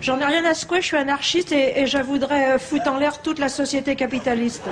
J'en ai rien à secouer, je suis anarchiste et, et je voudrais euh, foutre en l'air toute la société capitaliste.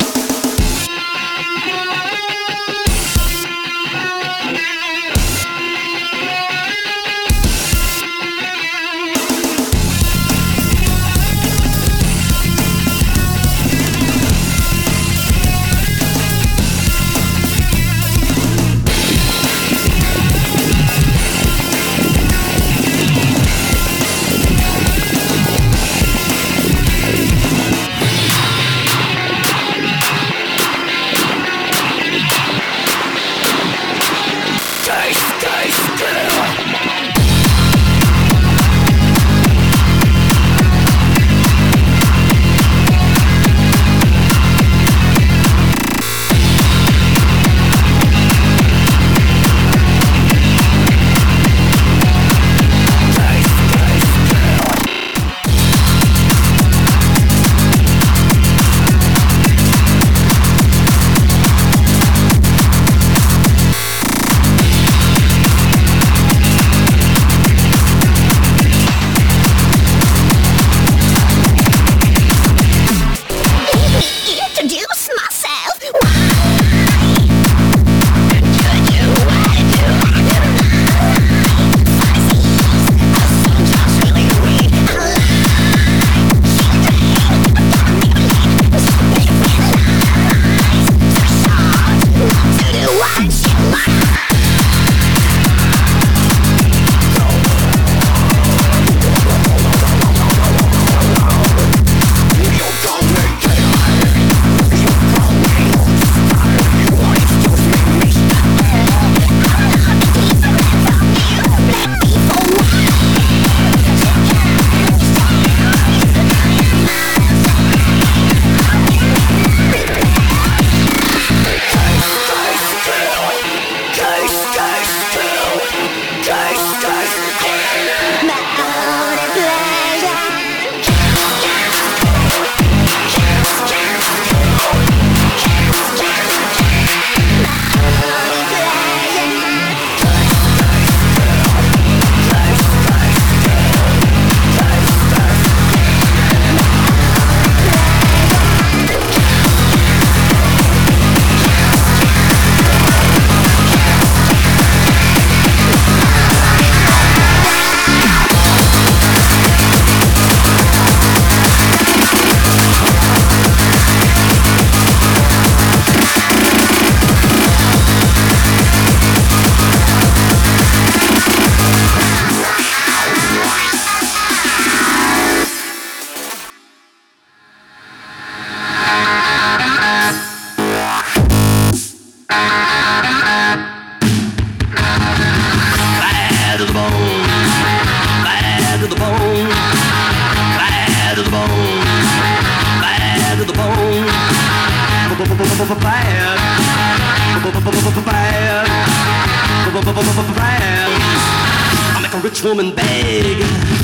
Rich woman beg.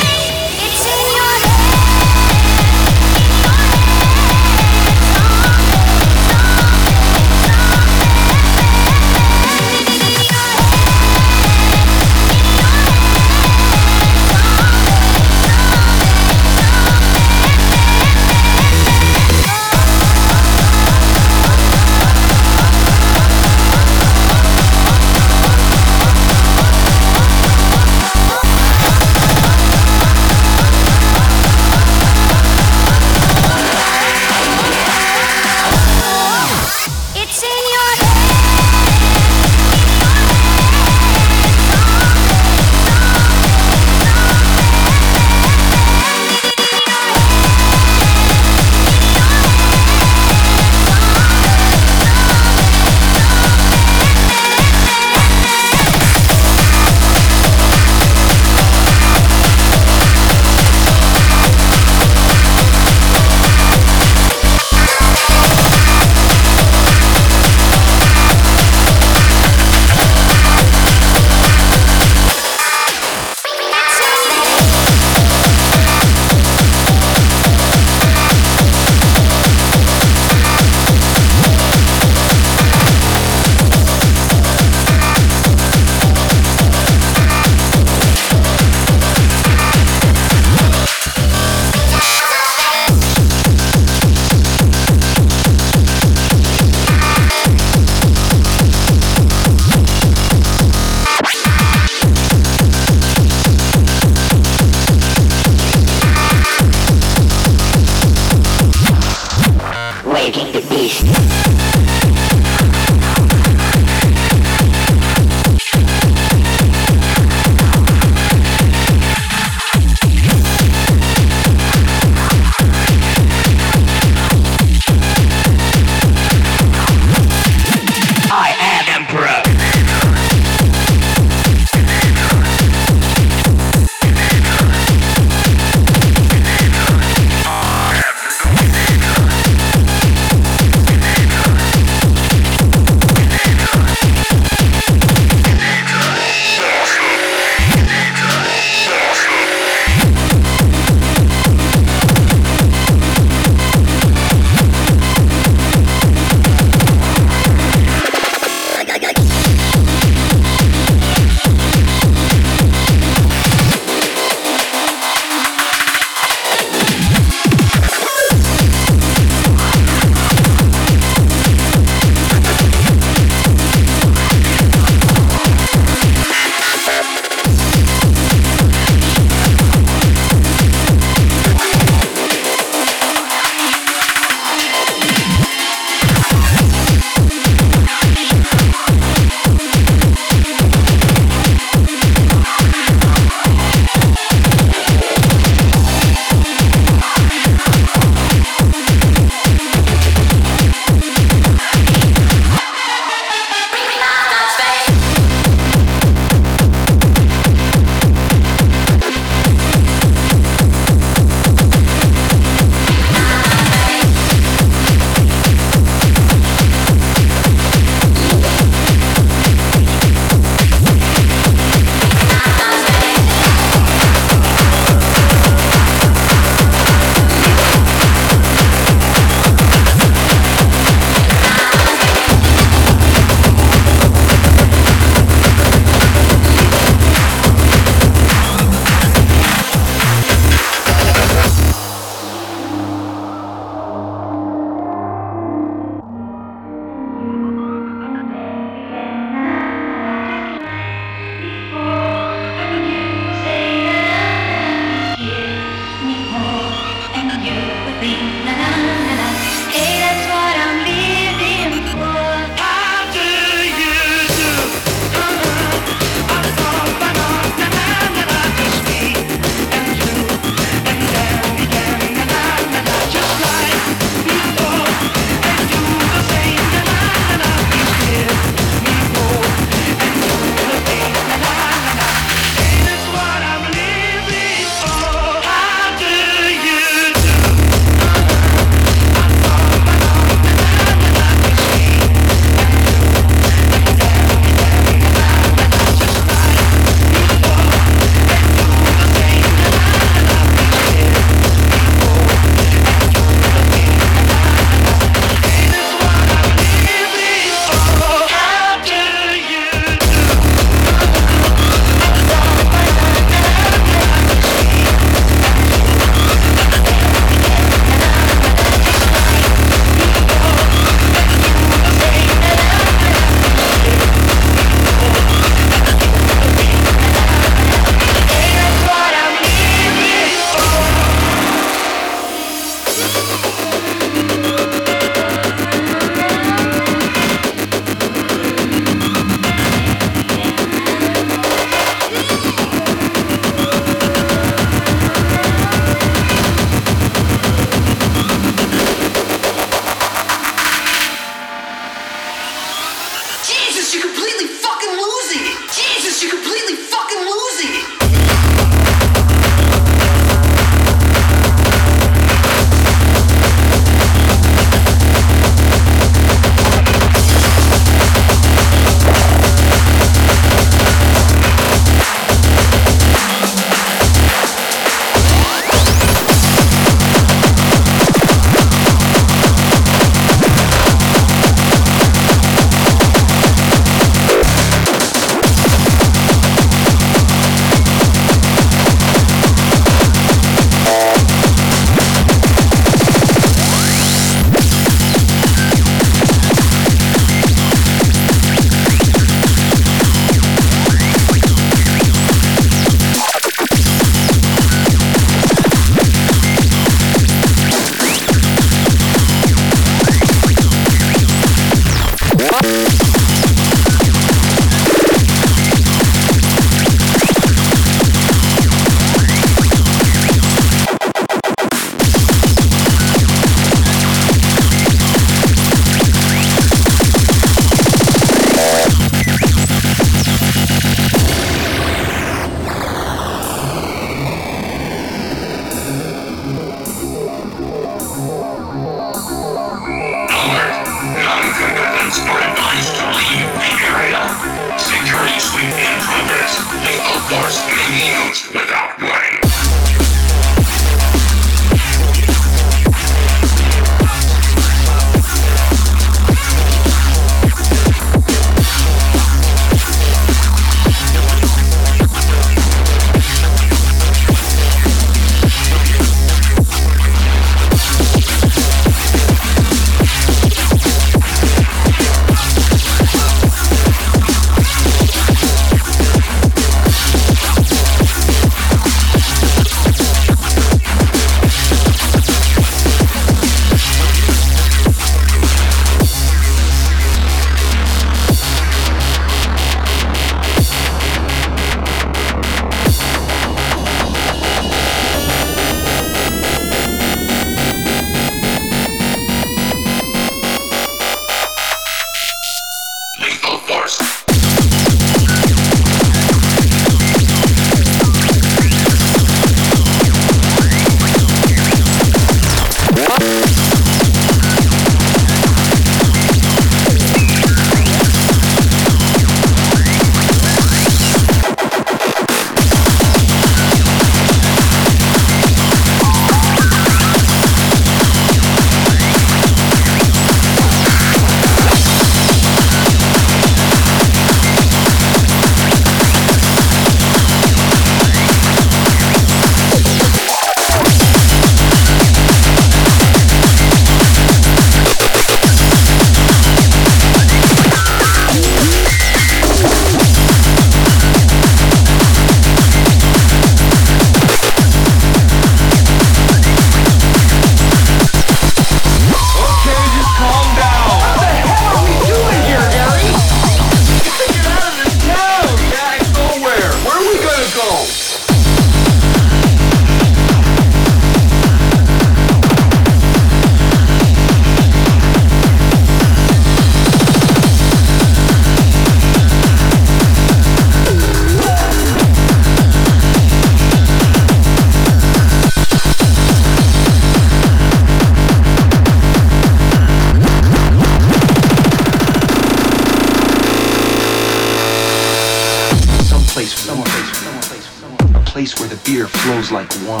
flows like one.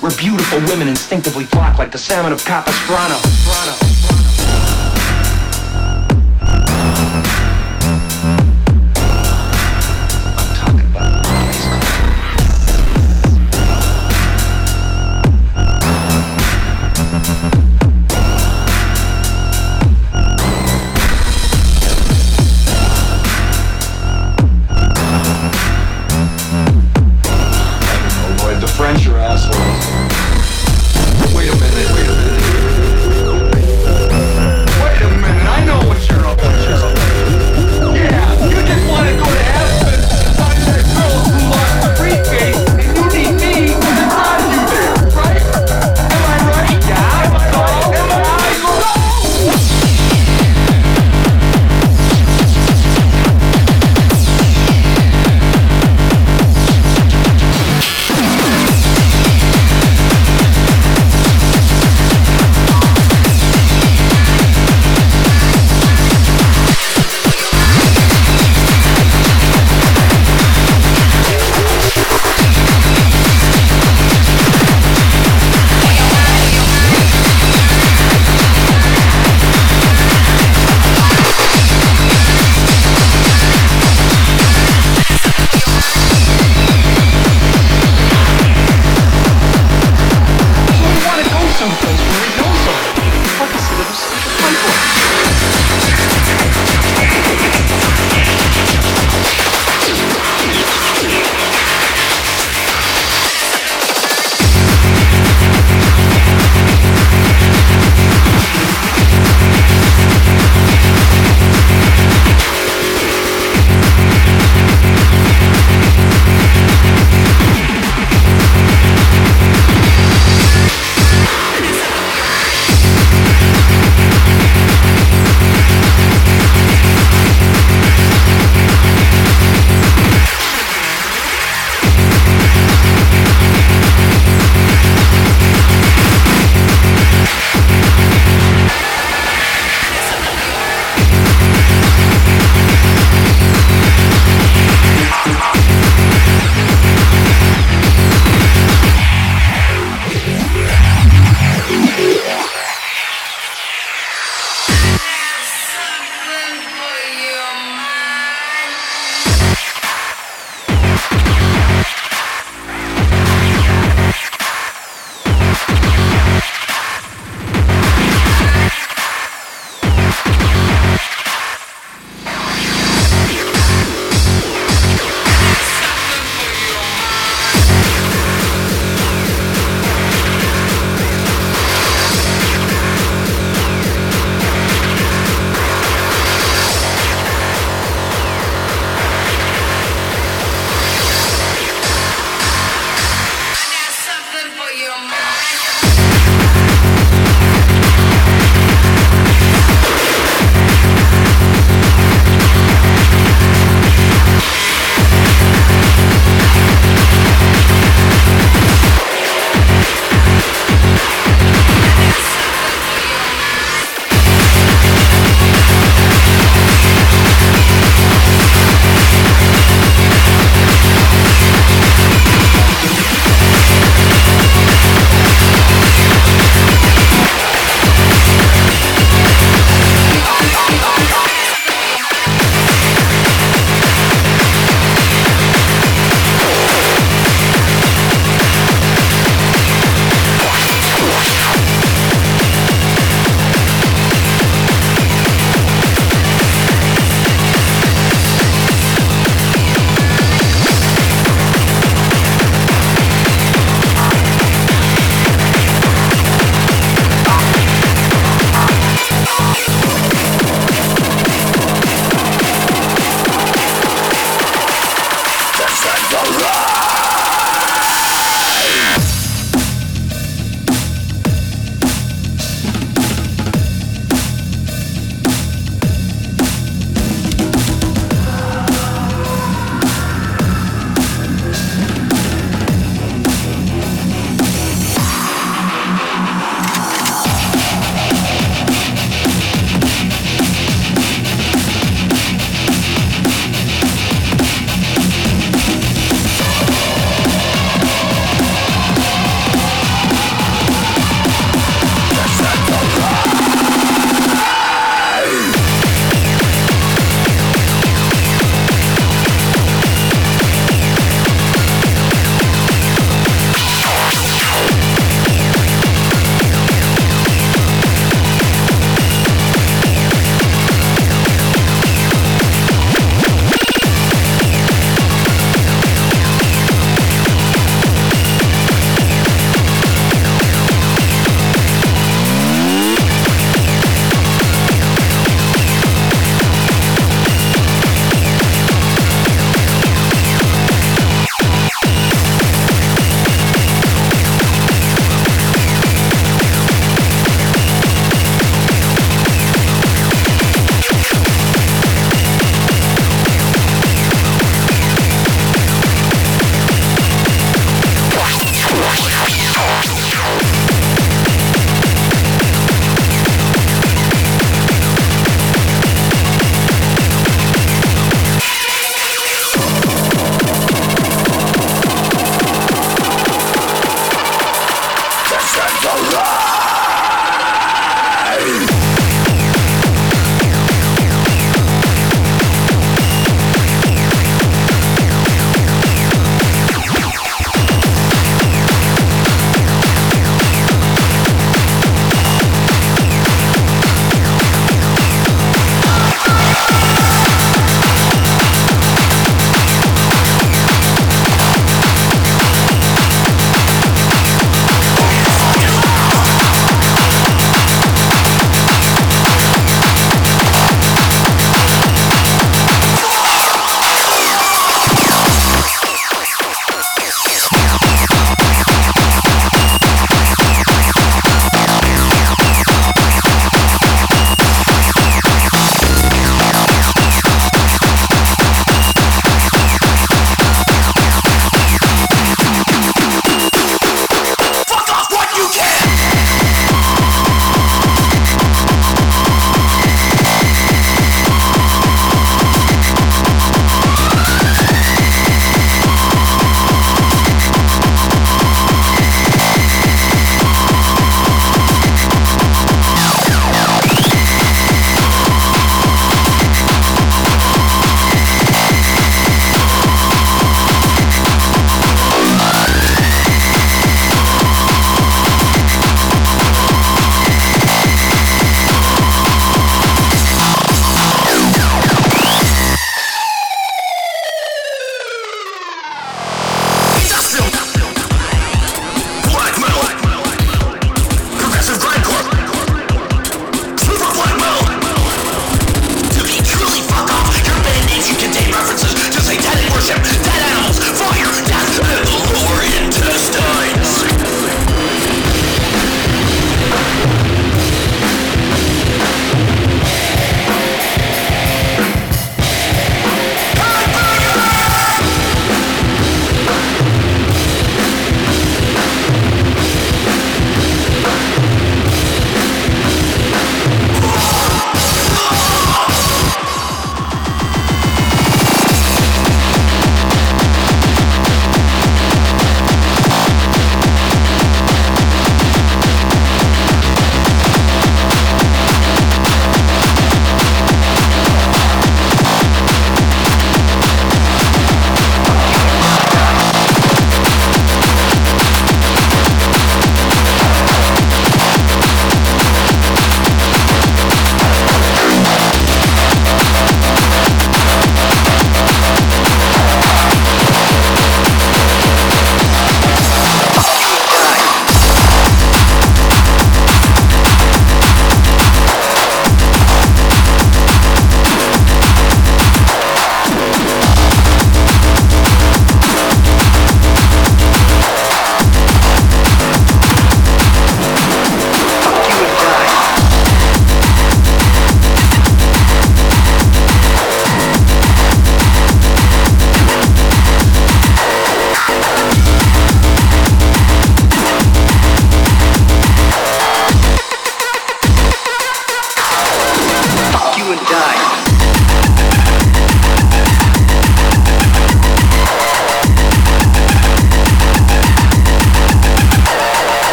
Where beautiful women instinctively flock like the salmon of Capistrano.